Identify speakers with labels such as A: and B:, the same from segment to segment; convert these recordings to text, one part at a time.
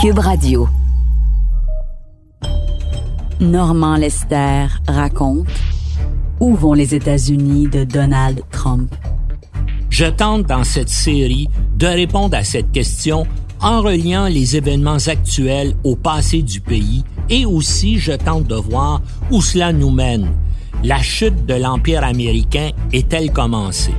A: Cube Radio. Normand Lester raconte Où vont les États-Unis de Donald Trump?
B: Je tente dans cette série de répondre à cette question en reliant les événements actuels au passé du pays et aussi je tente de voir où cela nous mène. La chute de l'Empire américain est-elle commencée?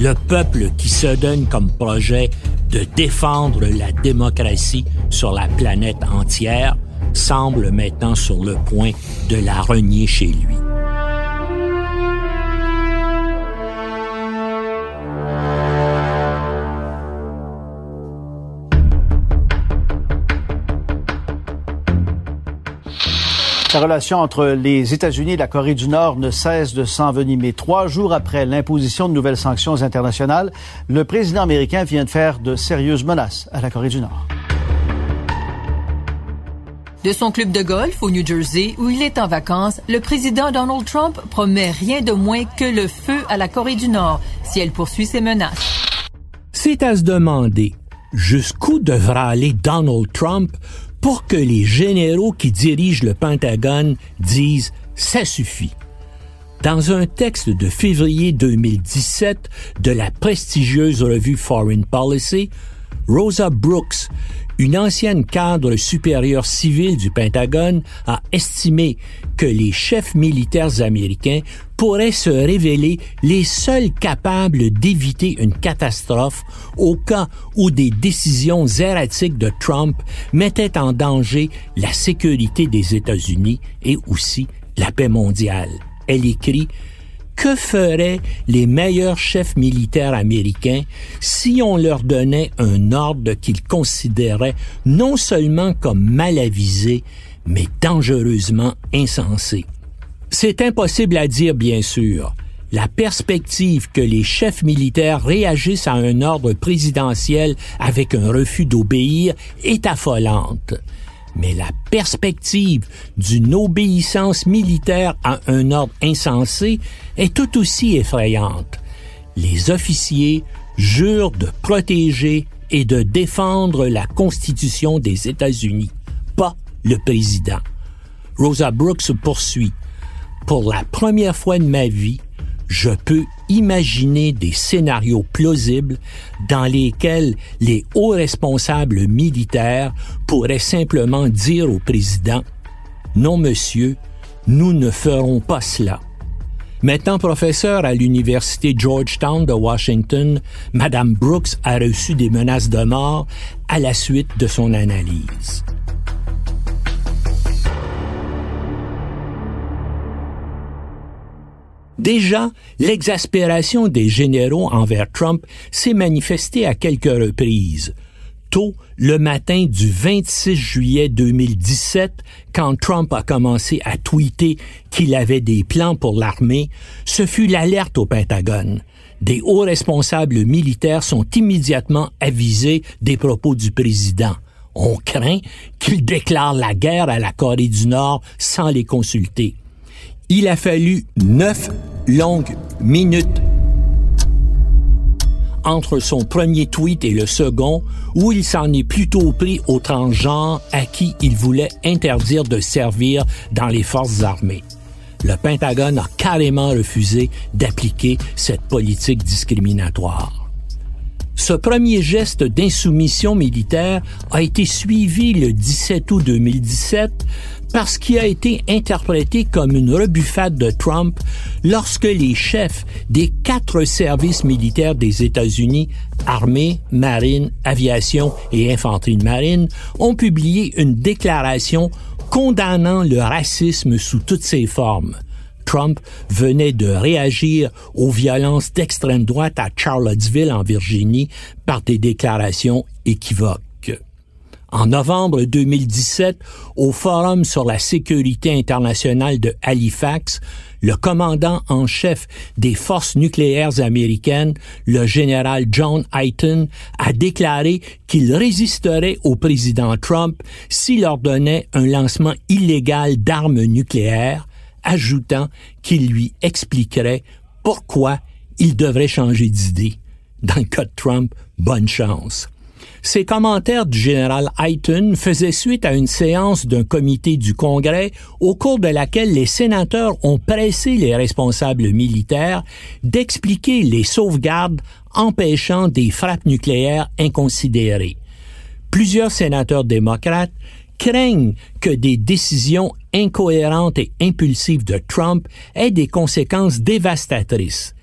B: Le peuple qui se donne comme projet de défendre la démocratie sur la planète entière semble maintenant sur le point de la renier chez lui.
C: La relation entre les États-Unis et la Corée du Nord ne cesse de s'envenimer. Trois jours après l'imposition de nouvelles sanctions internationales, le président américain vient de faire de sérieuses menaces à la Corée du Nord.
D: De son club de golf au New Jersey, où il est en vacances, le président Donald Trump promet rien de moins que le feu à la Corée du Nord si elle poursuit ses menaces.
B: C'est à se demander jusqu'où devra aller Donald Trump pour que les généraux qui dirigent le Pentagone disent ça suffit. Dans un texte de février 2017 de la prestigieuse revue Foreign Policy, Rosa Brooks, une ancienne cadre supérieure civile du Pentagone a estimé que les chefs militaires américains pourraient se révéler les seuls capables d'éviter une catastrophe au cas où des décisions erratiques de Trump mettaient en danger la sécurité des États-Unis et aussi la paix mondiale. Elle écrit que feraient les meilleurs chefs militaires américains si on leur donnait un ordre qu'ils considéraient non seulement comme mal avisé, mais dangereusement insensé? C'est impossible à dire, bien sûr. La perspective que les chefs militaires réagissent à un ordre présidentiel avec un refus d'obéir est affolante mais la perspective d'une obéissance militaire à un ordre insensé est tout aussi effrayante. Les officiers jurent de protéger et de défendre la Constitution des États-Unis, pas le président. Rosa Brooks poursuit. Pour la première fois de ma vie, je peux imaginer des scénarios plausibles dans lesquels les hauts responsables militaires pourraient simplement dire au président Non, monsieur, nous ne ferons pas cela. Maintenant professeur à l'université Georgetown de Washington, Madame Brooks a reçu des menaces de mort à la suite de son analyse. Déjà, l'exaspération des généraux envers Trump s'est manifestée à quelques reprises. Tôt le matin du 26 juillet 2017, quand Trump a commencé à tweeter qu'il avait des plans pour l'armée, ce fut l'alerte au Pentagone. Des hauts responsables militaires sont immédiatement avisés des propos du président. On craint qu'il déclare la guerre à la Corée du Nord sans les consulter. Il a fallu neuf longues minutes entre son premier tweet et le second, où il s'en est plutôt pris aux transgenres à qui il voulait interdire de servir dans les forces armées. Le Pentagone a carrément refusé d'appliquer cette politique discriminatoire. Ce premier geste d'insoumission militaire a été suivi le 17 août 2017 parce qu'il a été interprété comme une rebuffade de Trump lorsque les chefs des quatre services militaires des États-Unis, armée, marine, aviation et infanterie de marine, ont publié une déclaration condamnant le racisme sous toutes ses formes. Trump venait de réagir aux violences d'extrême droite à Charlottesville, en Virginie, par des déclarations équivoques. En novembre 2017, au Forum sur la sécurité internationale de Halifax, le commandant en chef des forces nucléaires américaines, le général John Hyten, a déclaré qu'il résisterait au président Trump s'il ordonnait un lancement illégal d'armes nucléaires, ajoutant qu'il lui expliquerait pourquoi il devrait changer d'idée. Dans le cas de Trump, bonne chance. Ces commentaires du général Hayton faisaient suite à une séance d'un comité du Congrès au cours de laquelle les sénateurs ont pressé les responsables militaires d'expliquer les sauvegardes empêchant des frappes nucléaires inconsidérées. Plusieurs sénateurs démocrates craignent que des décisions incohérentes et impulsives de Trump aient des conséquences dévastatrices.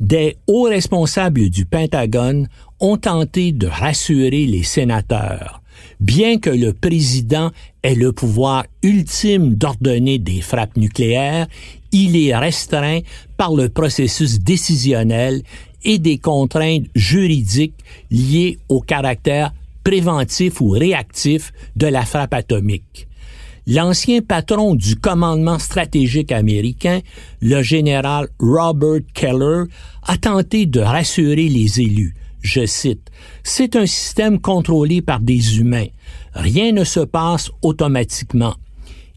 B: Des hauts responsables du Pentagone ont tenté de rassurer les sénateurs. Bien que le président ait le pouvoir ultime d'ordonner des frappes nucléaires, il est restreint par le processus décisionnel et des contraintes juridiques liées au caractère préventif ou réactif de la frappe atomique. L'ancien patron du commandement stratégique américain, le général Robert Keller, a tenté de rassurer les élus je cite, C'est un système contrôlé par des humains. Rien ne se passe automatiquement.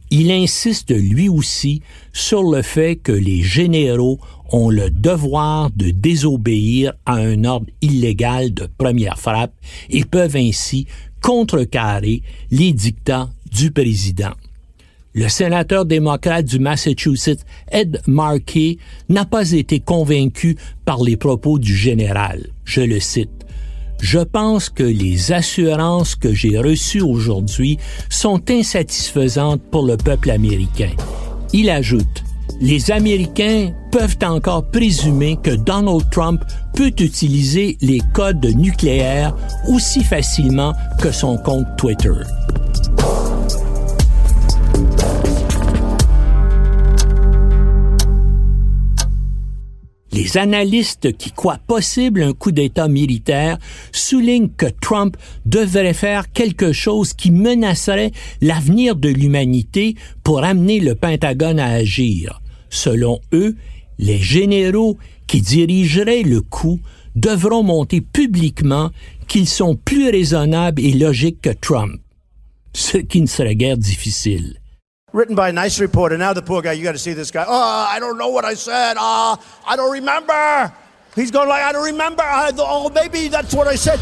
B: Il insiste lui aussi sur le fait que les généraux ont le devoir de désobéir à un ordre illégal de première frappe et peuvent ainsi contrecarrer les dictats du président. Le sénateur démocrate du Massachusetts, Ed Markey, n'a pas été convaincu par les propos du général. Je le cite. Je pense que les assurances que j'ai reçues aujourd'hui sont insatisfaisantes pour le peuple américain. Il ajoute, les Américains peuvent encore présumer que Donald Trump peut utiliser les codes nucléaires aussi facilement que son compte Twitter. Les analystes qui croient possible un coup d'État militaire soulignent que Trump devrait faire quelque chose qui menacerait l'avenir de l'humanité pour amener le Pentagone à agir. Selon eux, les généraux qui dirigeraient le coup devront monter publiquement qu'ils sont plus raisonnables et logiques que Trump, ce qui ne serait guère difficile.
E: Written by a nice reporter. Now the poor guy, you got to see this guy. Oh, I don't know what I said. Ah, oh, I don't remember. He's going like, I don't remember. I, oh, maybe that's what I said.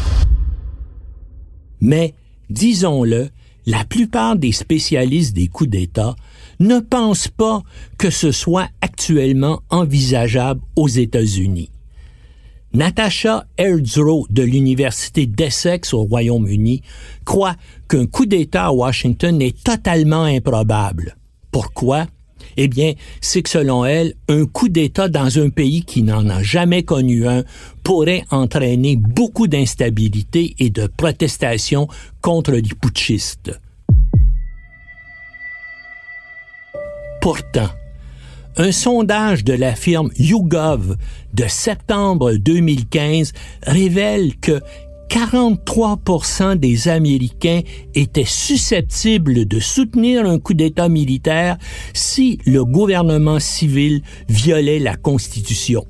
B: Mais, disons-le, la plupart des spécialistes des coups d'État ne pensent pas que ce soit actuellement envisageable aux États-Unis. Natasha Erdzro de l'Université d'Essex au Royaume-Uni croit qu'un coup d'État à Washington est totalement improbable. Pourquoi? Eh bien, c'est que selon elle, un coup d'État dans un pays qui n'en a jamais connu un pourrait entraîner beaucoup d'instabilité et de protestation contre les putschistes. Pourtant, un sondage de la firme YouGov de septembre 2015 révèle que 43% des Américains étaient susceptibles de soutenir un coup d'État militaire si le gouvernement civil violait la Constitution.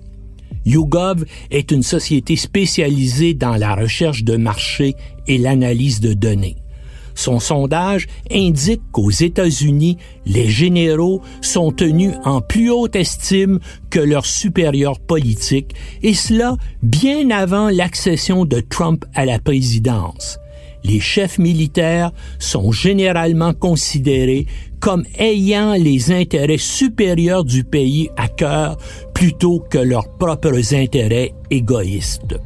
B: YouGov est une société spécialisée dans la recherche de marché et l'analyse de données. Son sondage indique qu'aux États-Unis, les généraux sont tenus en plus haute estime que leurs supérieurs politiques, et cela bien avant l'accession de Trump à la présidence. Les chefs militaires sont généralement considérés comme ayant les intérêts supérieurs du pays à cœur plutôt que leurs propres intérêts égoïstes.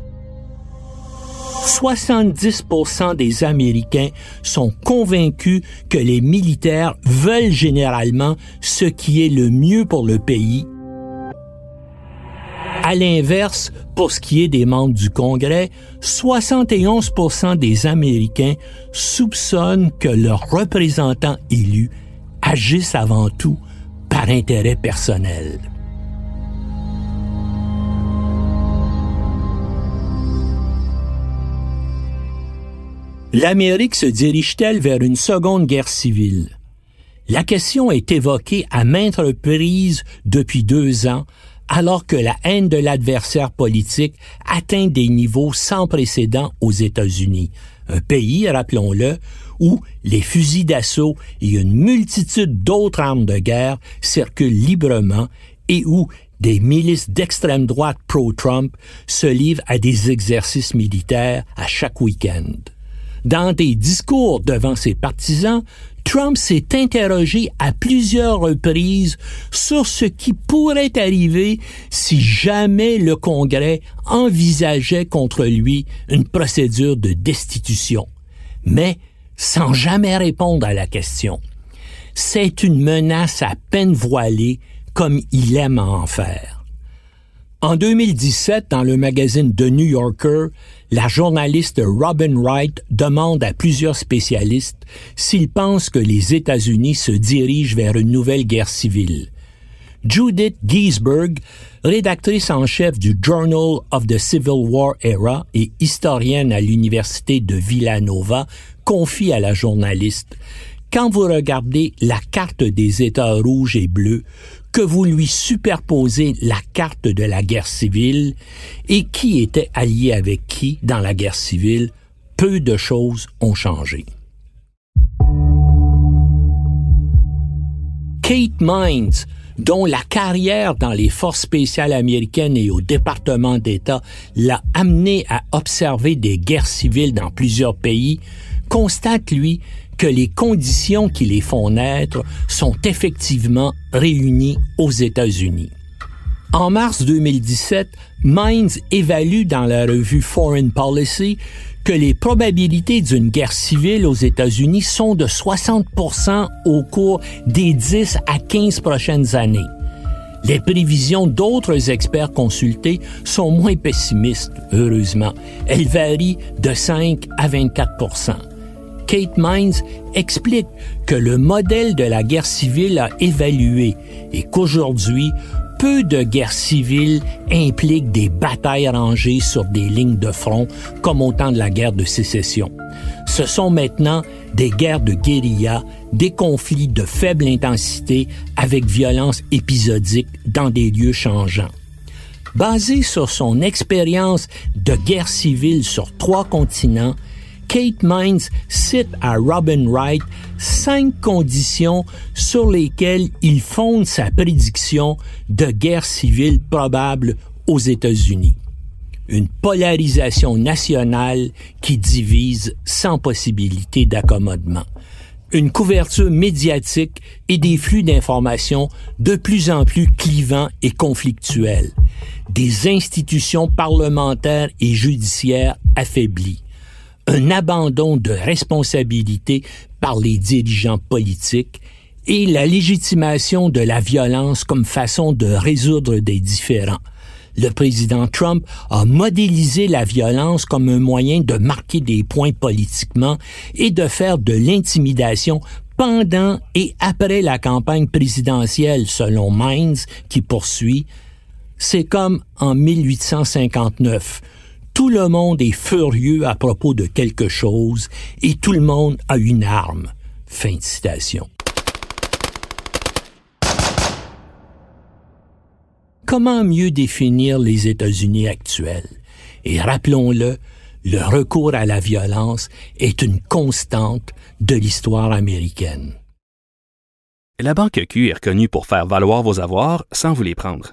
B: 70% des Américains sont convaincus que les militaires veulent généralement ce qui est le mieux pour le pays. À l'inverse, pour ce qui est des membres du Congrès, 71% des Américains soupçonnent que leurs représentants élus agissent avant tout par intérêt personnel. L'Amérique se dirige-t-elle vers une seconde guerre civile? La question est évoquée à maintes reprises depuis deux ans, alors que la haine de l'adversaire politique atteint des niveaux sans précédent aux États-Unis, un pays, rappelons-le, où les fusils d'assaut et une multitude d'autres armes de guerre circulent librement et où des milices d'extrême droite pro-Trump se livrent à des exercices militaires à chaque week-end. Dans des discours devant ses partisans, Trump s'est interrogé à plusieurs reprises sur ce qui pourrait arriver si jamais le Congrès envisageait contre lui une procédure de destitution, mais sans jamais répondre à la question. C'est une menace à peine voilée comme il aime en faire. En 2017, dans le magazine The New Yorker, la journaliste Robin Wright demande à plusieurs spécialistes s'ils pensent que les États-Unis se dirigent vers une nouvelle guerre civile. Judith Giesberg, rédactrice en chef du Journal of the Civil War Era et historienne à l'Université de Villanova, confie à la journaliste Quand vous regardez la carte des États rouges et bleus, que vous lui superposez la carte de la guerre civile et qui était allié avec qui dans la guerre civile, peu de choses ont changé. Kate Mines, dont la carrière dans les forces spéciales américaines et au département d'État l'a amené à observer des guerres civiles dans plusieurs pays, constate, lui, que les conditions qui les font naître sont effectivement réunies aux États-Unis. En mars 2017, Mines évalue dans la revue Foreign Policy que les probabilités d'une guerre civile aux États-Unis sont de 60 au cours des 10 à 15 prochaines années. Les prévisions d'autres experts consultés sont moins pessimistes, heureusement. Elles varient de 5 à 24 Kate Mines explique que le modèle de la guerre civile a évalué et qu'aujourd'hui, peu de guerres civiles impliquent des batailles rangées sur des lignes de front comme au temps de la guerre de sécession. Ce sont maintenant des guerres de guérilla, des conflits de faible intensité avec violence épisodique dans des lieux changeants. Basé sur son expérience de guerre civile sur trois continents, Kate Mines cite à Robin Wright cinq conditions sur lesquelles il fonde sa prédiction de guerre civile probable aux États-Unis. Une polarisation nationale qui divise sans possibilité d'accommodement. Une couverture médiatique et des flux d'informations de plus en plus clivants et conflictuels. Des institutions parlementaires et judiciaires affaiblies un abandon de responsabilité par les dirigeants politiques et la légitimation de la violence comme façon de résoudre des différends. Le président Trump a modélisé la violence comme un moyen de marquer des points politiquement et de faire de l'intimidation pendant et après la campagne présidentielle, selon Mines, qui poursuit. C'est comme en 1859 tout le monde est furieux à propos de quelque chose et tout le monde a une arme. Fin de citation. Comment mieux définir les États-Unis actuels? Et rappelons-le, le recours à la violence est une constante de l'histoire américaine.
F: La Banque Q est reconnue pour faire valoir vos avoirs sans vous les prendre.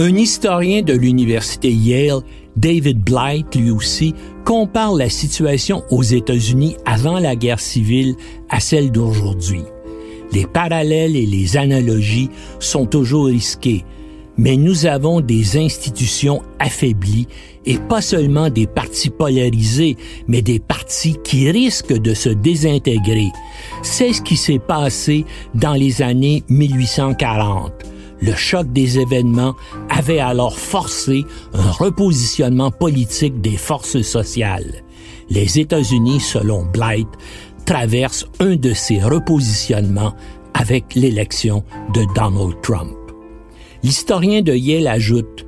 B: Un historien de l'université Yale, David Blight, lui aussi, compare la situation aux États-Unis avant la guerre civile à celle d'aujourd'hui. Les parallèles et les analogies sont toujours risqués, mais nous avons des institutions affaiblies et pas seulement des partis polarisés, mais des partis qui risquent de se désintégrer. C'est ce qui s'est passé dans les années 1840. Le choc des événements avait alors forcé un repositionnement politique des forces sociales. Les États-Unis, selon Blight, traversent un de ces repositionnements avec l'élection de Donald Trump. L'historien de Yale ajoute,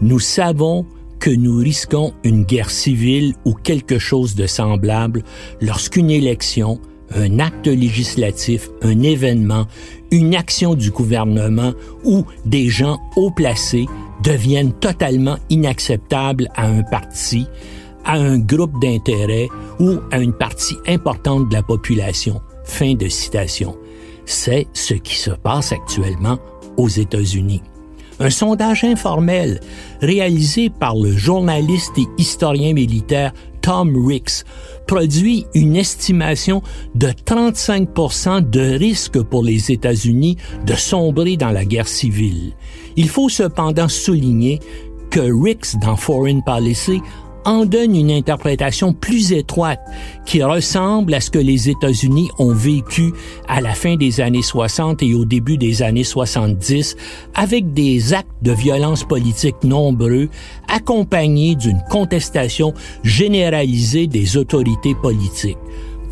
B: Nous savons que nous risquons une guerre civile ou quelque chose de semblable lorsqu'une élection, un acte législatif, un événement, une action du gouvernement ou des gens haut placés deviennent totalement inacceptables à un parti, à un groupe d'intérêt ou à une partie importante de la population. Fin de citation. C'est ce qui se passe actuellement aux États-Unis. Un sondage informel réalisé par le journaliste et historien militaire Tom Ricks produit une estimation de 35% de risque pour les États-Unis de sombrer dans la guerre civile. Il faut cependant souligner que Ricks, dans Foreign Policy, en donne une interprétation plus étroite qui ressemble à ce que les États-Unis ont vécu à la fin des années 60 et au début des années 70 avec des actes de violence politique nombreux accompagnés d'une contestation généralisée des autorités politiques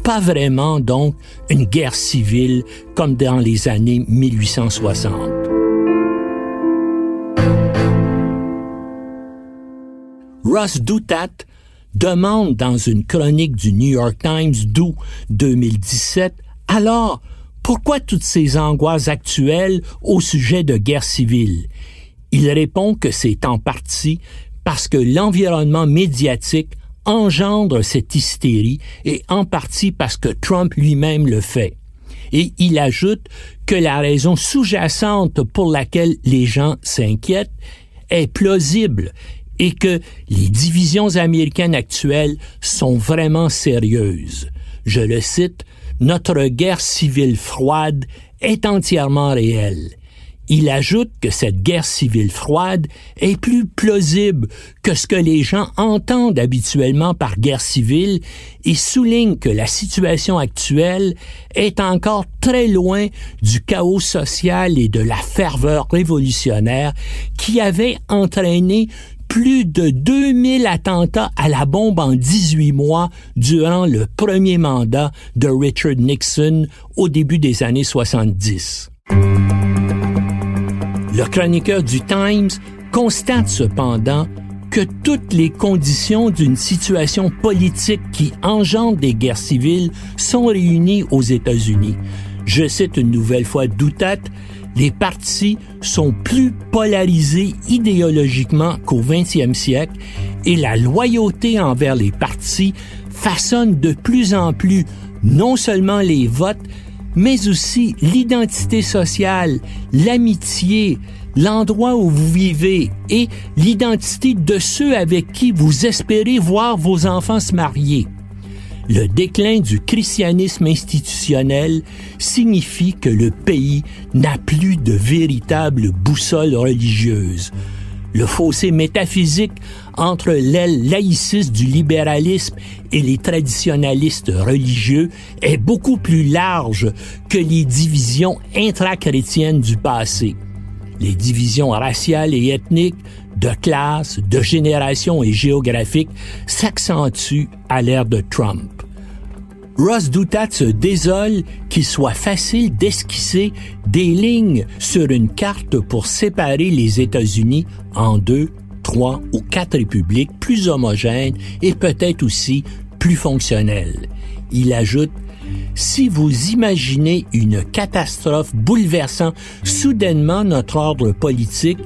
B: pas vraiment donc une guerre civile comme dans les années 1860. Ross Doutat demande dans une chronique du New York Times d'août 2017 alors pourquoi toutes ces angoisses actuelles au sujet de guerre civile? Il répond que c'est en partie parce que l'environnement médiatique engendre cette hystérie et en partie parce que Trump lui-même le fait. Et il ajoute que la raison sous-jacente pour laquelle les gens s'inquiètent est plausible et que les divisions américaines actuelles sont vraiment sérieuses. Je le cite, Notre guerre civile froide est entièrement réelle. Il ajoute que cette guerre civile froide est plus plausible que ce que les gens entendent habituellement par guerre civile et souligne que la situation actuelle est encore très loin du chaos social et de la ferveur révolutionnaire qui avait entraîné plus de 2000 attentats à la bombe en 18 mois durant le premier mandat de Richard Nixon au début des années 70. Le chroniqueur du Times constate cependant que toutes les conditions d'une situation politique qui engendre des guerres civiles sont réunies aux États-Unis. Je cite une nouvelle fois Doutat, les partis sont plus polarisés idéologiquement qu'au 20e siècle et la loyauté envers les partis façonne de plus en plus non seulement les votes, mais aussi l'identité sociale, l'amitié, l'endroit où vous vivez et l'identité de ceux avec qui vous espérez voir vos enfants se marier. Le déclin du christianisme institutionnel signifie que le pays n'a plus de véritable boussole religieuse. Le fossé métaphysique entre l'aile laïciste du libéralisme et les traditionalistes religieux est beaucoup plus large que les divisions intrachrétiennes du passé. Les divisions raciales et ethniques, de classe, de génération et géographique s'accentuent à l'ère de Trump. Ross Doutat se désole qu'il soit facile d'esquisser des lignes sur une carte pour séparer les États-Unis en deux, trois ou quatre républiques plus homogènes et peut-être aussi plus fonctionnelles. Il ajoute si vous imaginez une catastrophe bouleversant soudainement notre ordre politique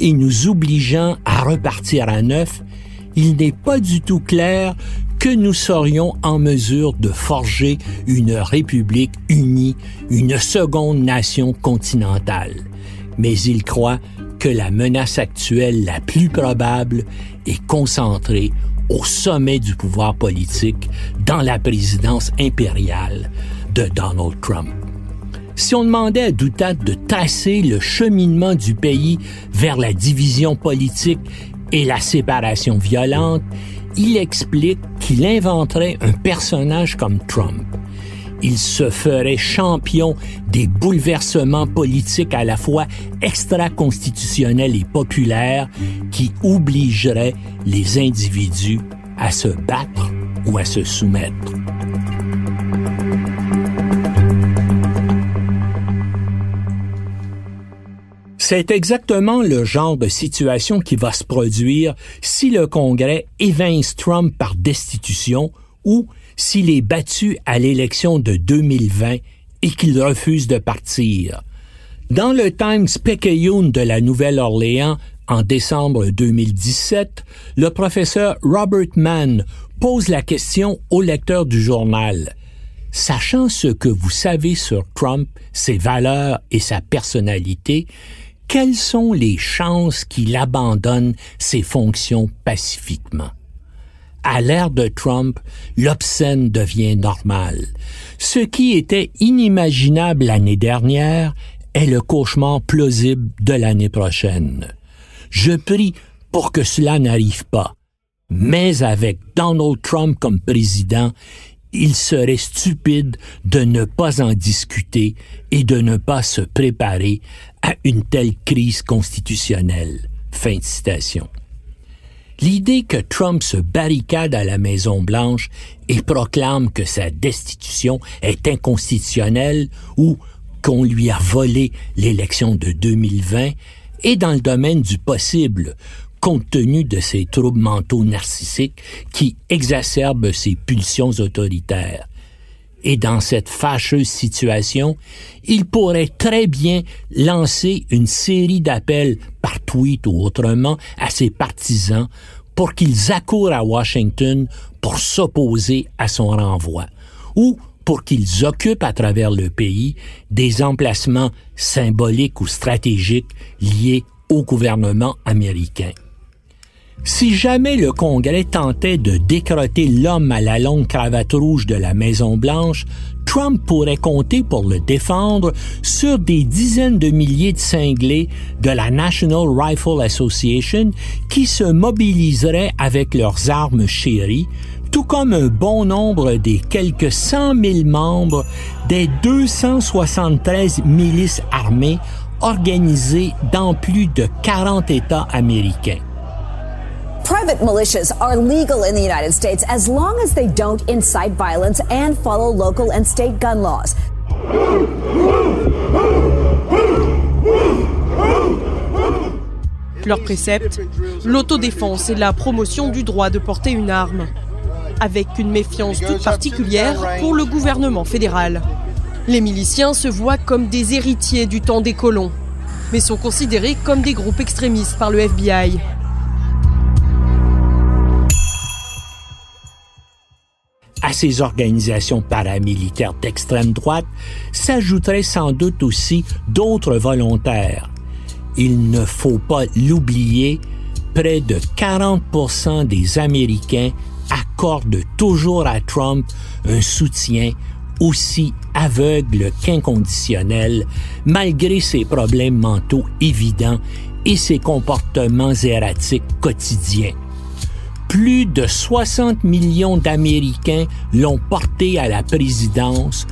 B: et nous obligeant à repartir à neuf, il n'est pas du tout clair que nous serions en mesure de forger une république unie, une seconde nation continentale. Mais il croit que la menace actuelle la plus probable est concentrée au sommet du pouvoir politique dans la présidence impériale de Donald Trump. Si on demandait à Doutat de tracer le cheminement du pays vers la division politique et la séparation violente, il explique qu'il inventerait un personnage comme Trump. Il se ferait champion des bouleversements politiques à la fois extra-constitutionnels et populaires qui obligeraient les individus à se battre ou à se soumettre. C'est exactement le genre de situation qui va se produire si le Congrès évince Trump par destitution ou s'il est battu à l'élection de 2020 et qu'il refuse de partir. Dans le Times Picayune de la Nouvelle-Orléans, en décembre 2017, le professeur Robert Mann pose la question au lecteur du journal. Sachant ce que vous savez sur Trump, ses valeurs et sa personnalité, quelles sont les chances qu'il abandonne ses fonctions pacifiquement? À l'ère de Trump, l'obscène devient normal. Ce qui était inimaginable l'année dernière est le cauchemar plausible de l'année prochaine. Je prie pour que cela n'arrive pas. Mais avec Donald Trump comme président, il serait stupide de ne pas en discuter et de ne pas se préparer à une telle crise constitutionnelle. Fin de citation. L'idée que Trump se barricade à la Maison Blanche et proclame que sa destitution est inconstitutionnelle ou qu'on lui a volé l'élection de 2020 est dans le domaine du possible, compte tenu de ses troubles mentaux narcissiques qui exacerbent ses pulsions autoritaires. Et dans cette fâcheuse situation, il pourrait très bien lancer une série d'appels par tweet ou autrement à ses partisans pour qu'ils accourent à Washington pour s'opposer à son renvoi, ou pour qu'ils occupent à travers le pays des emplacements symboliques ou stratégiques liés au gouvernement américain. Si jamais le Congrès tentait de décroter l'homme à la longue cravate rouge de la Maison-Blanche, Trump pourrait compter pour le défendre sur des dizaines de milliers de cinglés de la National Rifle Association qui se mobiliseraient avec leurs armes chéries, tout comme un bon nombre des quelques 100 000 membres des 273 milices armées organisées dans plus de 40 États américains.
G: Private militias are legal in the United States as long as they don't incite violence and follow local and state gun laws.
H: Leur précepte, l'autodéfense et la promotion du droit de porter une arme, avec une méfiance toute particulière pour le gouvernement fédéral. Les miliciens se voient comme des héritiers du temps des colons, mais sont considérés comme des groupes extrémistes par le FBI.
B: À ces organisations paramilitaires d'extrême droite s'ajouteraient sans doute aussi d'autres volontaires. Il ne faut pas l'oublier, près de 40% des Américains accordent toujours à Trump un soutien aussi aveugle qu'inconditionnel, malgré ses problèmes mentaux évidents et ses comportements erratiques quotidiens plus de 60 millions d'Américains l'ont porté à la présidence,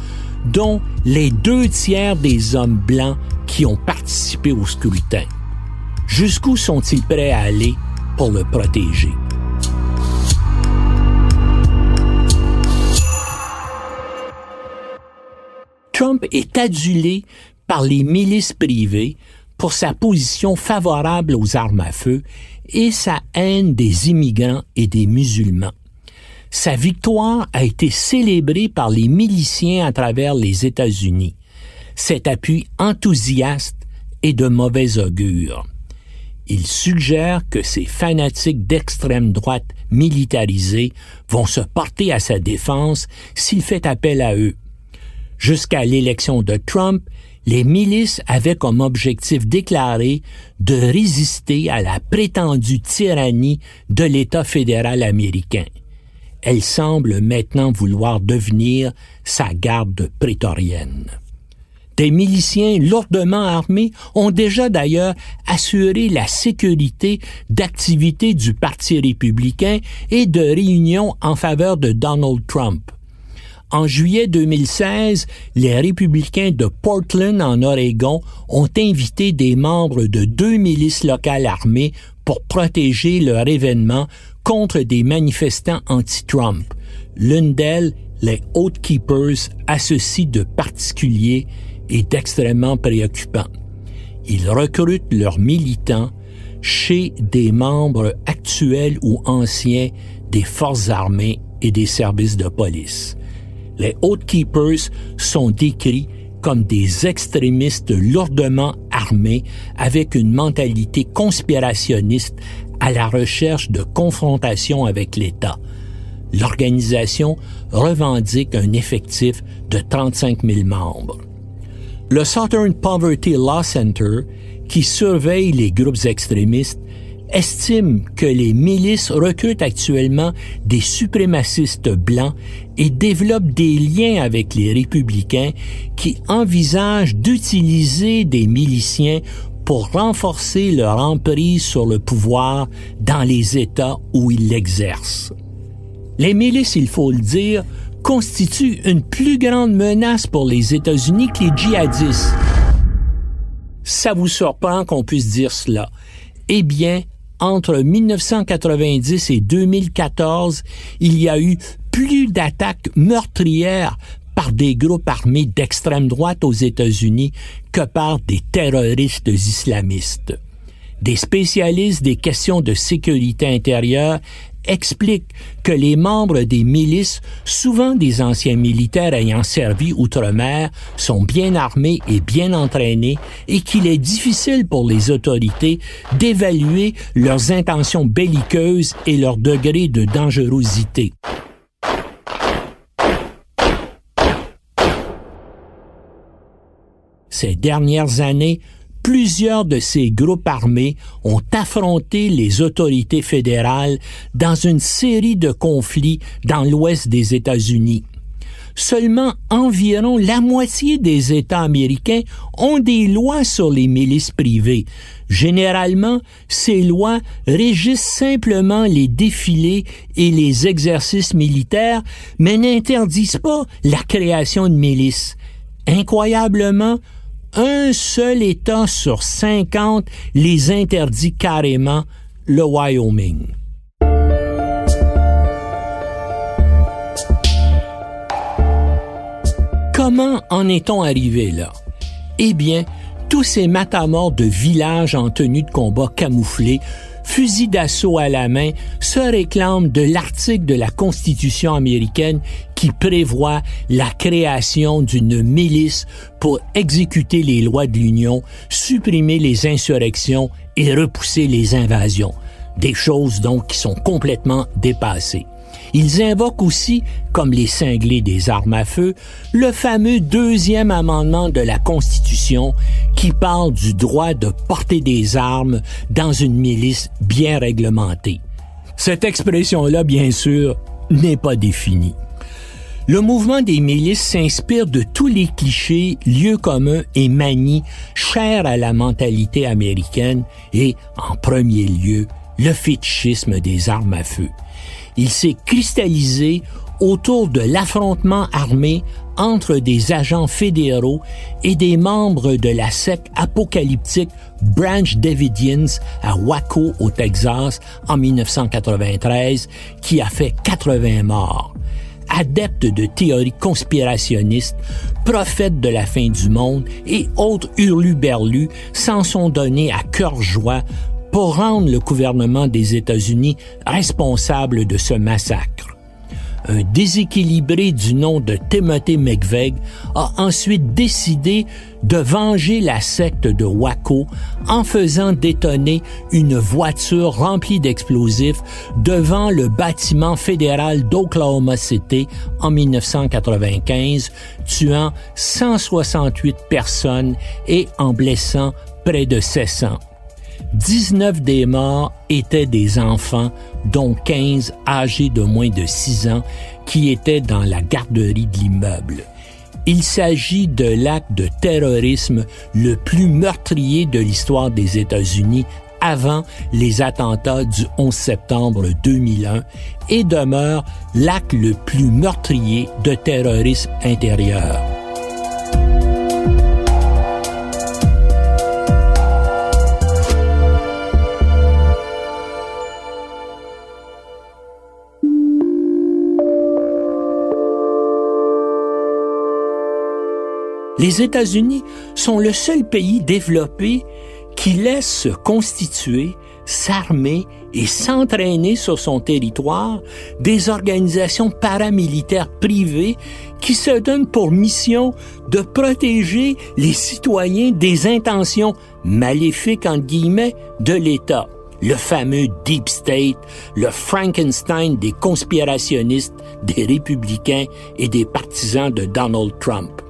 B: dont les deux tiers des hommes blancs qui ont participé au scrutin. Jusqu'où sont-ils prêts à aller pour le protéger? Trump est adulé par les milices privées pour sa position favorable aux armes à feu et sa haine des immigrants et des musulmans. Sa victoire a été célébrée par les miliciens à travers les États-Unis. Cet appui enthousiaste est de mauvais augure. Il suggère que ces fanatiques d'extrême droite militarisés vont se porter à sa défense s'il fait appel à eux. Jusqu'à l'élection de Trump, les milices avaient comme objectif déclaré de résister à la prétendue tyrannie de l'État fédéral américain. Elles semblent maintenant vouloir devenir sa garde prétorienne. Des miliciens lourdement armés ont déjà d'ailleurs assuré la sécurité d'activités du Parti républicain et de réunions en faveur de Donald Trump. En juillet 2016, les républicains de Portland, en Oregon, ont invité des membres de deux milices locales armées pour protéger leur événement contre des manifestants anti-Trump. L'une d'elles, les Oath Keepers, a ceci de particulier et d'extrêmement préoccupant. Ils recrutent leurs militants chez des membres actuels ou anciens des forces armées et des services de police les Oath Keepers sont décrits comme des extrémistes lourdement armés avec une mentalité conspirationniste à la recherche de confrontation avec l'État. L'organisation revendique un effectif de 35 000 membres. Le Southern Poverty Law Center, qui surveille les groupes extrémistes, estime que les milices recrutent actuellement des suprémacistes blancs et développent des liens avec les républicains qui envisagent d'utiliser des miliciens pour renforcer leur emprise sur le pouvoir dans les États où ils l'exercent. Les milices, il faut le dire, constituent une plus grande menace pour les États-Unis que les djihadistes. Ça vous surprend qu'on puisse dire cela? Eh bien, entre 1990 et 2014, il y a eu plus d'attaques meurtrières par des groupes armés d'extrême droite aux États-Unis que par des terroristes islamistes. Des spécialistes des questions de sécurité intérieure explique que les membres des milices, souvent des anciens militaires ayant servi outre-mer, sont bien armés et bien entraînés et qu'il est difficile pour les autorités d'évaluer leurs intentions belliqueuses et leur degré de dangerosité. Ces dernières années, plusieurs de ces groupes armés ont affronté les autorités fédérales dans une série de conflits dans l'ouest des États-Unis. Seulement environ la moitié des États américains ont des lois sur les milices privées. Généralement, ces lois régissent simplement les défilés et les exercices militaires, mais n'interdisent pas la création de milices. Incroyablement, un seul État sur 50 les interdit carrément, le Wyoming. Comment en est-on arrivé là? Eh bien, tous ces matamors de villages en tenue de combat camouflés fusil d'assaut à la main, se réclament de l'article de la Constitution américaine qui prévoit la création d'une milice pour exécuter les lois de l'Union, supprimer les insurrections et repousser les invasions. Des choses donc qui sont complètement dépassées. Ils invoquent aussi, comme les cinglés des armes à feu, le fameux deuxième amendement de la Constitution qui parle du droit de porter des armes dans une milice bien réglementée. Cette expression-là, bien sûr, n'est pas définie. Le mouvement des milices s'inspire de tous les clichés, lieux communs et manies chers à la mentalité américaine et, en premier lieu, le fétichisme des armes à feu il s'est cristallisé autour de l'affrontement armé entre des agents fédéraux et des membres de la secte apocalyptique Branch Davidians à Waco, au Texas, en 1993, qui a fait 80 morts. Adeptes de théories conspirationnistes, prophètes de la fin du monde et autres hurluberlus s'en sont donnés à cœur joie pour rendre le gouvernement des États-Unis responsable de ce massacre. Un déséquilibré du nom de Timothy McVeigh a ensuite décidé de venger la secte de Waco en faisant détonner une voiture remplie d'explosifs devant le bâtiment fédéral d'Oklahoma City en 1995, tuant 168 personnes et en blessant près de 700. 19 des morts étaient des enfants, dont 15 âgés de moins de 6 ans, qui étaient dans la garderie de l'immeuble. Il s'agit de l'acte de terrorisme le plus meurtrier de l'histoire des États-Unis avant les attentats du 11 septembre 2001 et demeure l'acte le plus meurtrier de terrorisme intérieur. Les États-Unis sont le seul pays développé qui laisse se constituer, s'armer et s'entraîner sur son territoire des organisations paramilitaires privées qui se donnent pour mission de protéger les citoyens des intentions maléfiques entre guillemets de l'État. Le fameux Deep State, le Frankenstein des conspirationnistes, des républicains et des partisans de Donald Trump.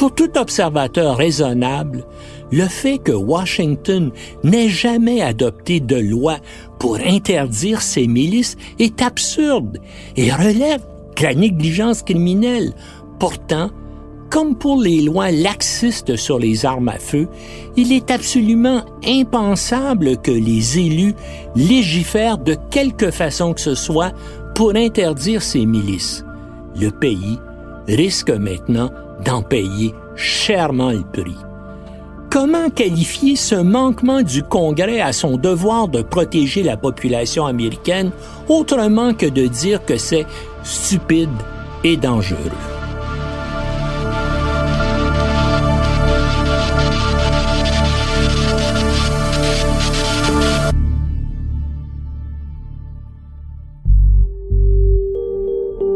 B: Pour tout observateur raisonnable, le fait que Washington n'ait jamais adopté de loi pour interdire ces milices est absurde et relève de la négligence criminelle. Pourtant, comme pour les lois laxistes sur les armes à feu, il est absolument impensable que les élus légifèrent de quelque façon que ce soit pour interdire ces milices. Le pays risque maintenant d'en payer chèrement le prix. Comment qualifier ce manquement du Congrès à son devoir de protéger la population américaine autrement que de dire que c'est stupide et dangereux?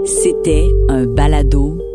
A: C'était un balado